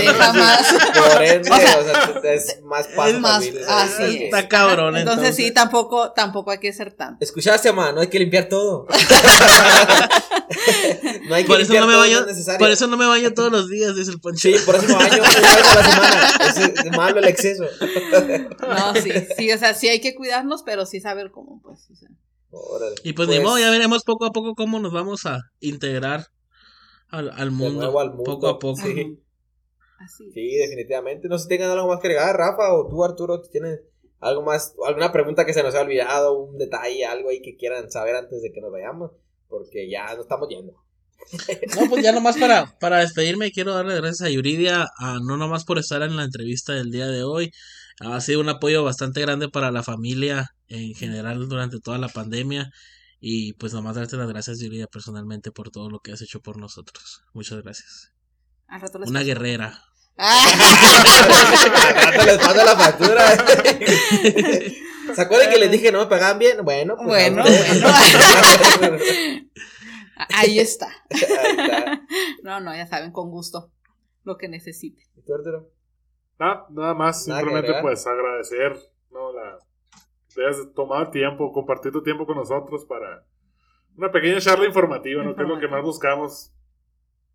deja más. Por ende, O <laughs> o sea, te- es más es más- así. Está cabrón, Entonces, entonces. sí, tampoco, tampoco hay que ser tanto. Escuchaste, man, no hay que limpiar todo. <laughs> no hay que Por eso limpiar no me todo, baño, no es necesario. por eso no me baño todos los días, dice el poncho. Sí, por eso me baño una vez a la semana. Es, es malo el exceso. No, sí, sí, o sea, sí hay que cuidarnos, pero sí saber cómo, pues. O sea. Órale. Y pues, ni modo, ya veremos poco a poco cómo nos vamos a integrar al, al mundo, nuevo al mundo. poco a poco. Sí. Así. Sí, definitivamente. No sé si tengan algo más que agregar, Rafa, o tú, Arturo, tienes algo más, alguna pregunta que se nos haya olvidado, un detalle, algo ahí que quieran saber antes de que nos vayamos, porque ya nos estamos yendo. No, pues ya nomás para, para despedirme, quiero darle gracias a Yuridia, a, no nomás por estar en la entrevista del día de hoy. Ha sido un apoyo bastante grande para la familia en general durante toda la pandemia. Y pues nomás darte las gracias, Yuridia, personalmente por todo lo que has hecho por nosotros. Muchas gracias. Al rato les Una paso. guerrera. Ah, Al rato les mando la factura. <laughs> ¿Se acuerdan que les dije no me pagaban bien? Bueno, pues. Bueno, ahora- <laughs> Ahí está. Ahí está. No, no, ya saben, con gusto. Lo que necesiten. ¿Y tú, Arturo? Nada, nada más, Nada simplemente pues agradecer, ¿no? La, te has tomado tiempo, compartir tu tiempo con nosotros para una pequeña charla informativa, ¿no? Que es lo que más buscamos.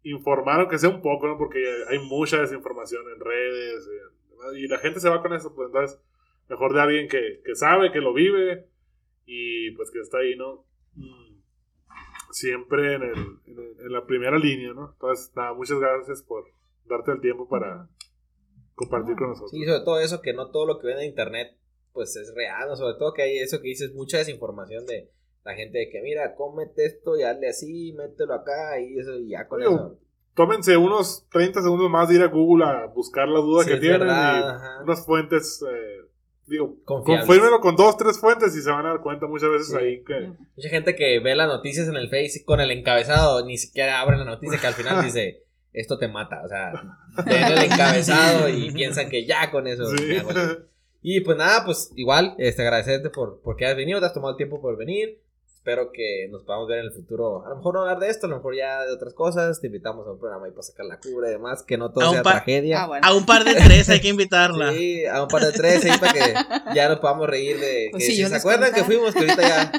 Informar, aunque sea un poco, ¿no? Porque hay mucha desinformación en redes eh, y la gente se va con eso, pues entonces, mejor de alguien que, que sabe, que lo vive y pues que está ahí, ¿no? Mm, Siempre en, el, en, el- en la primera línea, ¿no? Entonces, nada, muchas gracias por darte el tiempo para compartir con nosotros. Sí, sobre todo eso, que no todo lo que ven en internet, pues es real, ¿no? Sobre todo que hay eso que dices, mucha desinformación de la gente de que, mira, cómete esto y hazle así, mételo acá y eso, y ya con Oye, eso. Tómense unos 30 segundos más de ir a Google a buscar la duda Sí, que tienen verdad, y ajá. unas fuentes, eh, digo, confírmenlo con dos, tres fuentes y se van a dar cuenta muchas veces Sí. ahí que... Mucha gente que ve las noticias en el Face con el encabezado, ni siquiera abre la noticia que al final dice, esto te mata, o sea, ven el encabezado y <laughs> piensan que ya con eso. Sí. ya con eso. Y pues nada, pues igual, este, agradecerte por, por que has venido, te has tomado el tiempo por venir. Espero que nos podamos ver en el futuro. A lo mejor no hablar de esto, a lo mejor ya de otras cosas. Te invitamos a un programa ahí para sacar la cura y demás, que no todo A un sea tragedia. Ah, bueno. A un par de tres hay que invitarla. <laughs> Sí, a un par de tres ahí para que ya nos podamos reír de Pues que sí, si se acuerdan que contaba. fuimos, que ahorita ya,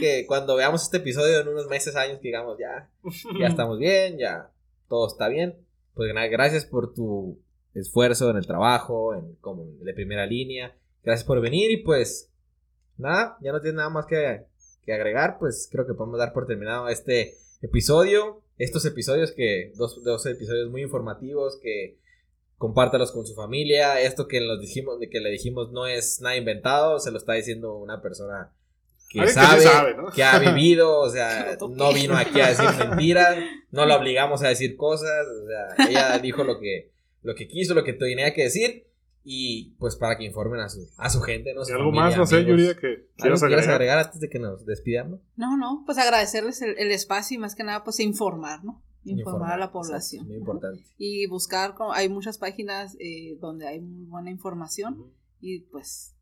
que cuando veamos este episodio en unos meses, años, que digamos ya, ya estamos bien, ya todo está bien. Pues nada, gracias por tu esfuerzo en el trabajo, en como de primera línea. Gracias por venir y pues nada, ya no tienes nada más que, que agregar, pues creo que podemos dar por terminado este episodio. Estos episodios que, dos, dos episodios muy informativos que compártalos con su familia. Esto que, los dijimos, que le dijimos no es nada inventado, se lo está diciendo una persona que Alguien que sabe, sabe, ¿no? que ha vivido, o sea, <laughs> no vino aquí a decir mentiras, no la obligamos a decir cosas, o sea, ella dijo lo que, lo que quiso, lo que tenía que decir, y pues para que informen a su, a su gente, ¿no? ¿Y Su algo familia, más, no sé. Yuri, que ¿Algo quieras que quieras agregar? agregar antes de que nos despidamos? No, no, pues agradecerles el, el espacio y más que nada, pues informar, ¿no? Informar, a la exacto, población. Muy importante. Y buscar, como- hay muchas páginas eh, donde hay muy buena información y pues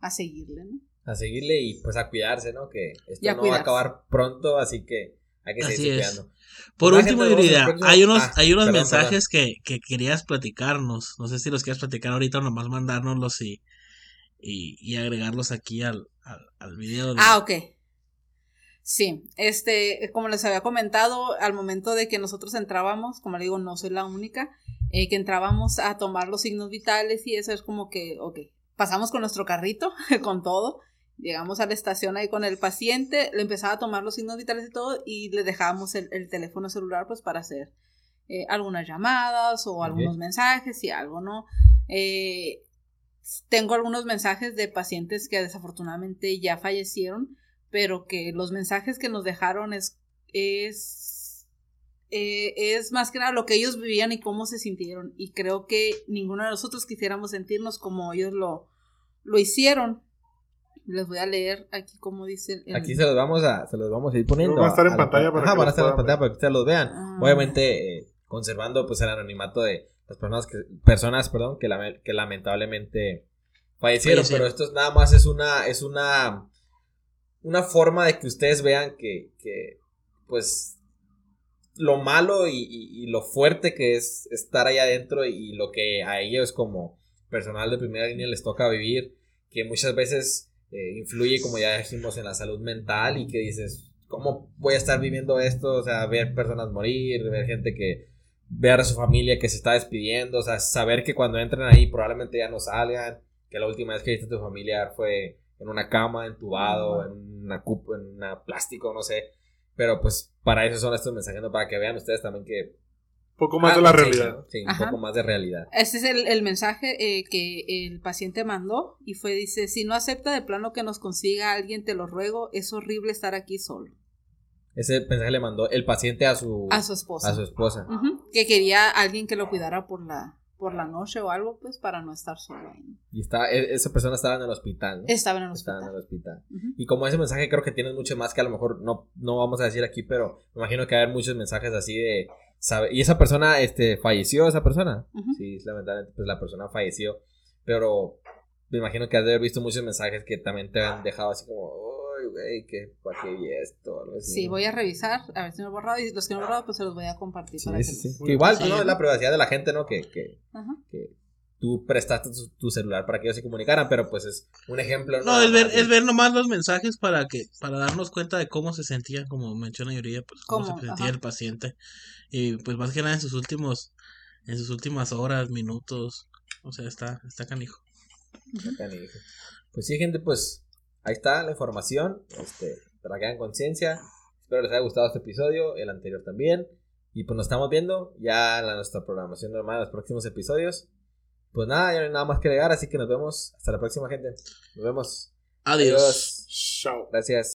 a seguirle, ¿no? A seguirle y pues a cuidarse, ¿no? Que esto no va a acabar pronto, así que hay que Así es. cuidando. Por La último, Yurida, hay unos, Ah, hay unos perdón, mensajes Que, que querías platicarnos. No sé si los quieres platicar ahorita o nomás mandárnoslos y, y, y agregarlos aquí al, al, al video. de- Ah, ok. Sí, este, como les había comentado, al momento de que nosotros entrábamos, como le digo, no soy la única, eh, que entrábamos a tomar los signos vitales y eso es como que, ok, pasamos con nuestro carrito, <laughs> con todo, llegamos a la estación ahí con el paciente, le empezaba a tomar los signos vitales y todo y le dejábamos el, el teléfono celular pues para hacer eh, algunas llamadas o algunos mensajes y algo, ¿no? Eh, tengo algunos mensajes de pacientes que desafortunadamente ya fallecieron, pero que los mensajes que nos dejaron es, es, eh, es más que nada lo que ellos vivían y cómo se sintieron. Y creo que ninguno de nosotros quisiéramos sentirnos como ellos lo, lo hicieron. Les voy a leer aquí como dice el... Aquí se los vamos a, se los vamos a ir poniendo. Van a estar en la- pantalla para Ajá, que van a estar en pantalla para que ustedes los vean. Ah. Obviamente, eh, conservando pues el anonimato de las personas que, personas, perdón, que, lame- que lamentablemente fallecieron. Fallecieron. Pero esto es- nada más es una, es una, una forma de que ustedes vean que, que pues, lo malo y, y- y lo fuerte que es estar ahí adentro y, lo que a ellos como personal de primera línea les toca vivir, que muchas veces eh, influye, como ya dijimos, en la salud mental y que dices, ¿cómo voy a estar viviendo esto? O sea, ver personas morir, ver gente que ver a su familia que se está despidiendo, o sea, saber que cuando entren ahí probablemente ya no salgan, que la última vez que viste a tu familiar fue en una cama, entubado, en una cup, en una plástico, no sé. Pero pues para eso son estos mensajes, ¿no? Para que vean ustedes también que... Poco más Ah, de la sí, realidad. Sí, un Ajá. poco más de realidad. Este es el, el mensaje eh, que el paciente mandó y fue, dice, si no acepta de plano que nos consiga alguien, te lo ruego, es horrible estar aquí solo. Ese mensaje le mandó el paciente a su, A su esposa. a su esposa. Que quería alguien que lo cuidara por la, por la noche o algo, pues para no estar solo ahí. Y está, e- esa persona estaba en el hospital, ¿no? Estaba en el Estaba en hospital. el hospital. Y como ese mensaje creo que tienes mucho más que a lo mejor no, no vamos a decir aquí, pero me imagino que va a haber muchos mensajes así de... ¿sabe? Y esa persona, este, falleció esa persona. Ujú. Sí, lamentablemente, pues la persona falleció. Pero me imagino que has de haber visto muchos mensajes que también te han dejado así como, ay, güey, ¿qué, ¿para qué vi esto? Algo así, Sí, ¿no? voy a revisar, a ver si me he borrado. Y los que no he borrado, pues se los voy a compartir. Sí, para sí, que sí. igual. ¿no? Es la privacidad de la gente, ¿no? Que, que, Ajá. que tú prestaste tu, tu celular para que ellos se comunicaran, pero pues es un ejemplo. No, es ver, más es ver nomás los mensajes para que, para darnos cuenta de cómo se sentía, como menciona Yuriya, pues cómo, Cómo, se sentía ajá. el paciente. Y pues más que nada en sus últimos, en sus últimas horas, minutos. O sea, está, está canijo. Canijo. Pues sí, gente, pues ahí está la información. Este, para que hagan conciencia. Espero les haya gustado este episodio, el anterior también. Y pues nos estamos viendo ya en la- nuestra programación normal en los próximos episodios. Pues nada, ya no hay nada más que agregar, así que nos vemos. Hasta la próxima, gente. Nos vemos. Adiós. Chao. Gracias.